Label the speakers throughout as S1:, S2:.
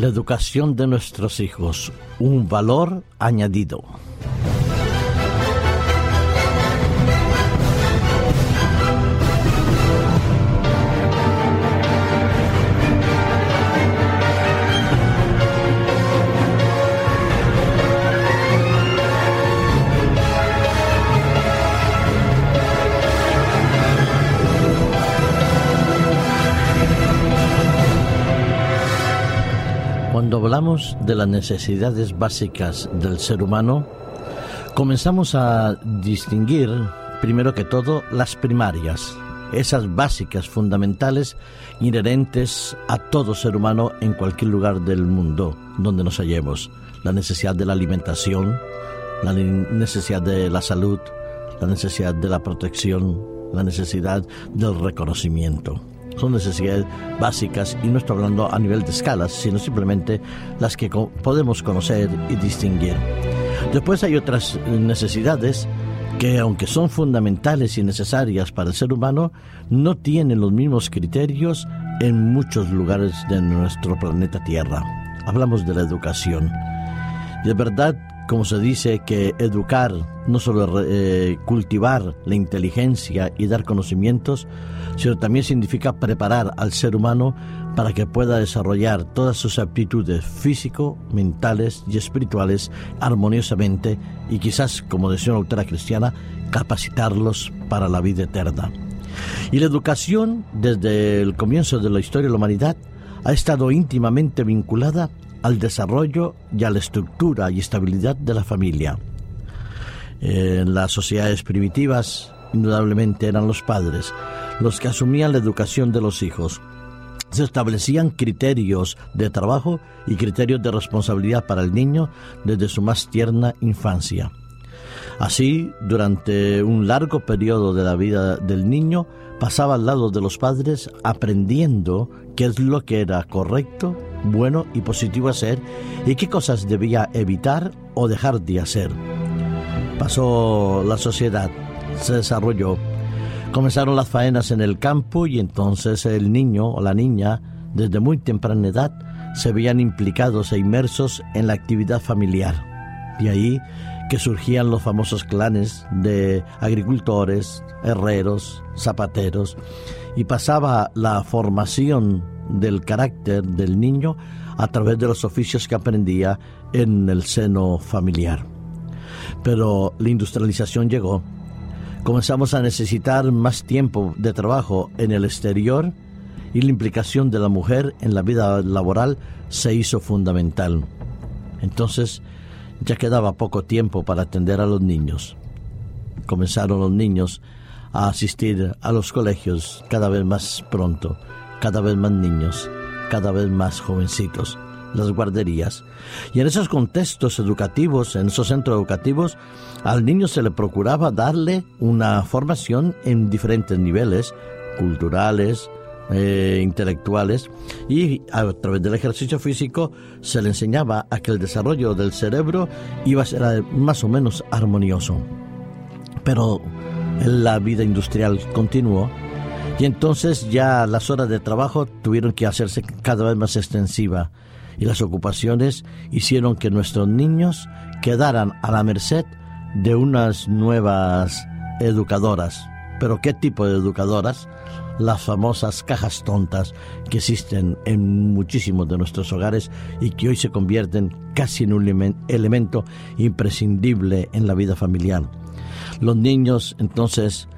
S1: La educación de nuestros hijos, un valor añadido. Hablamos de las necesidades básicas del ser humano, comenzamos a distinguir, primero que todo, las primarias, esas básicas, fundamentales, inherentes a todo ser humano en cualquier lugar del mundo donde nos hallemos. La necesidad de la alimentación, la necesidad de la salud, la necesidad de la protección, la necesidad del reconocimiento son necesidades básicas y no estoy hablando a nivel de escalas, sino simplemente las que podemos conocer y distinguir. Después hay otras necesidades que aunque son fundamentales y necesarias para el ser humano, no tienen los mismos criterios en muchos lugares de nuestro planeta Tierra. Hablamos de la educación. Es verdad como se dice, que educar, no solo eh, cultivar la inteligencia y dar conocimientos, sino también significa preparar al ser humano para que pueda desarrollar todas sus aptitudes físico, mentales y espirituales armoniosamente y quizás, como decía una autora cristiana, capacitarlos para la vida eterna. Y la educación, desde el comienzo de la historia de la humanidad, ha estado íntimamente vinculada al desarrollo y a la estructura y estabilidad de la familia. En las sociedades primitivas, indudablemente eran los padres los que asumían la educación de los hijos. Se establecían criterios de trabajo y criterios de responsabilidad para el niño desde su más tierna infancia. Así, durante un largo periodo de la vida del niño, pasaba al lado de los padres aprendiendo qué es lo que era correcto bueno y positivo hacer y qué cosas debía evitar o dejar de hacer. Pasó la sociedad, se desarrolló, comenzaron las faenas en el campo y entonces el niño o la niña, desde muy temprana edad, se veían implicados e inmersos en la actividad familiar. De ahí que surgían los famosos clanes de agricultores, herreros, zapateros, y pasaba la formación del carácter del niño a través de los oficios que aprendía en el seno familiar. Pero la industrialización llegó, comenzamos a necesitar más tiempo de trabajo en el exterior y la implicación de la mujer en la vida laboral se hizo fundamental. Entonces ya quedaba poco tiempo para atender a los niños. Comenzaron los niños a asistir a los colegios cada vez más pronto cada vez más niños, cada vez más jovencitos, las guarderías. Y en esos contextos educativos, en esos centros educativos, al niño se le procuraba darle una formación en diferentes niveles, culturales, eh, intelectuales y a través del ejercicio físico se le enseñaba a que el desarrollo del cerebro iba a ser más o menos armonioso. Pero la vida industrial continuó y entonces ya las horas de trabajo tuvieron que hacerse cada vez más extensiva y las ocupaciones hicieron que nuestros niños quedaran a la merced de unas nuevas educadoras. Pero ¿qué tipo de educadoras? Las famosas cajas tontas que existen en muchísimos de nuestros hogares y que hoy se convierten casi en un elemento imprescindible en la vida familiar. Los niños entonces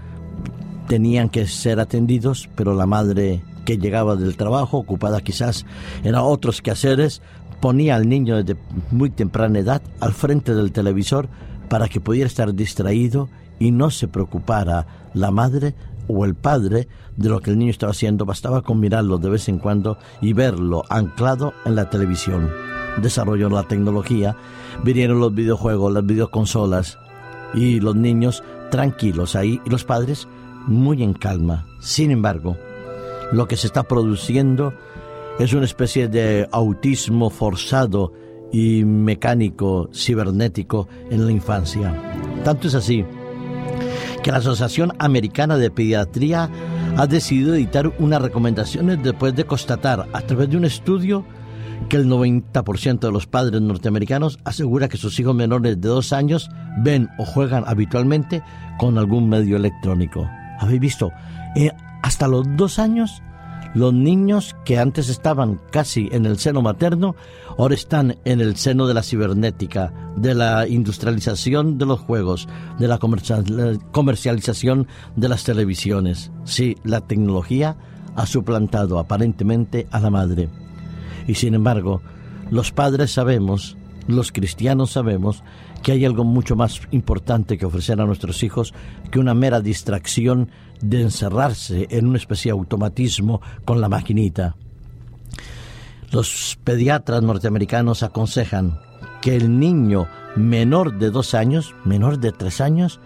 S1: tenían que ser atendidos, pero la madre que llegaba del trabajo, ocupada quizás en otros quehaceres, ponía al niño desde muy temprana edad al frente del televisor para que pudiera estar distraído y no se preocupara la madre o el padre de lo que el niño estaba haciendo, bastaba con mirarlo de vez en cuando y verlo anclado en la televisión. Desarrolló la tecnología, vinieron los videojuegos, las videoconsolas y los niños tranquilos ahí y los padres muy en calma. Sin embargo, lo que se está produciendo es una especie de autismo forzado y mecánico cibernético en la infancia. Tanto es así que la Asociación Americana de Pediatría ha decidido editar unas recomendaciones después de constatar a través de un estudio que el 90% de los padres norteamericanos asegura que sus hijos menores de dos años ven o juegan habitualmente con algún medio electrónico. ¿Habéis visto? Eh, hasta los dos años los niños que antes estaban casi en el seno materno, ahora están en el seno de la cibernética, de la industrialización de los juegos, de la comercialización de las televisiones. Sí, la tecnología ha suplantado aparentemente a la madre. Y sin embargo, los padres sabemos, los cristianos sabemos, que hay algo mucho más importante que ofrecer a nuestros hijos que una mera distracción de encerrarse en una especie de automatismo con la maquinita. Los pediatras norteamericanos aconsejan que el niño menor de dos años, menor de tres años,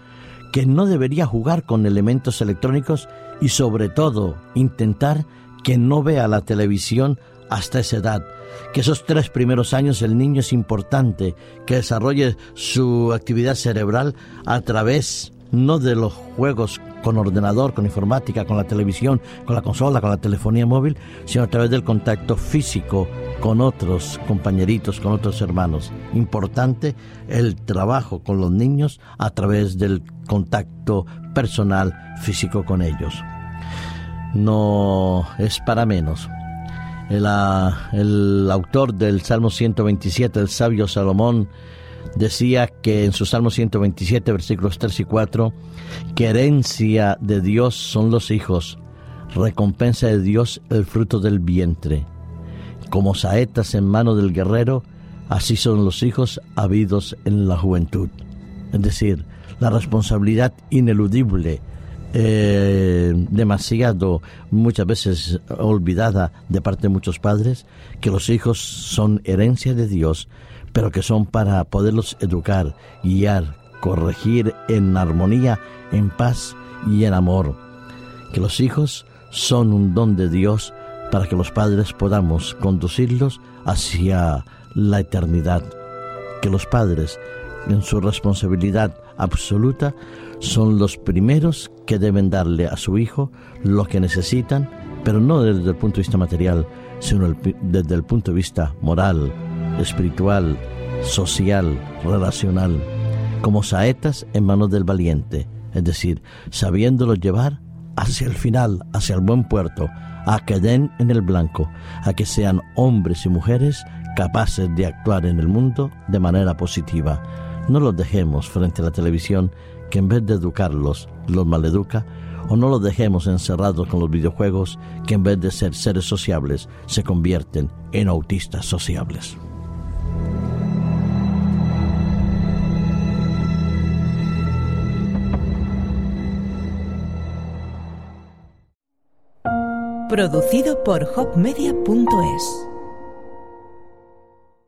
S1: que no debería jugar con elementos electrónicos y sobre todo intentar que no vea la televisión hasta esa edad, que esos tres primeros años el niño es importante que desarrolle su actividad cerebral a través no de los juegos con ordenador, con informática, con la televisión, con la consola, con la telefonía móvil, sino a través del contacto físico con otros compañeritos, con otros hermanos. Importante el trabajo con los niños a través del contacto personal físico con ellos. No es para menos. El, ah, el autor del Salmo 127, el sabio Salomón, decía que en su Salmo 127, versículos 3 y 4, que herencia de Dios son los hijos, recompensa de Dios el fruto del vientre. Como saetas en mano del guerrero, así son los hijos habidos en la juventud. Es decir, la responsabilidad ineludible, eh, demasiado muchas veces olvidada de parte de muchos padres, que los hijos son herencia de Dios pero que son para poderlos educar, guiar, corregir en armonía, en paz y en amor. Que los hijos son un don de Dios para que los padres podamos conducirlos hacia la eternidad. Que los padres, en su responsabilidad absoluta, son los primeros que deben darle a su hijo lo que necesitan, pero no desde el punto de vista material, sino desde el punto de vista moral, espiritual, social, relacional, como saetas en manos del valiente, es decir, sabiéndolo llevar hacia el final, hacia el buen puerto, a que den en el blanco, a que sean hombres y mujeres capaces de actuar en el mundo de manera positiva. No los dejemos frente a la televisión que en vez de educarlos los maleduca, o no los dejemos encerrados con los videojuegos que en vez de ser seres sociables se convierten en autistas sociables.
S2: Producido por hopmedia.es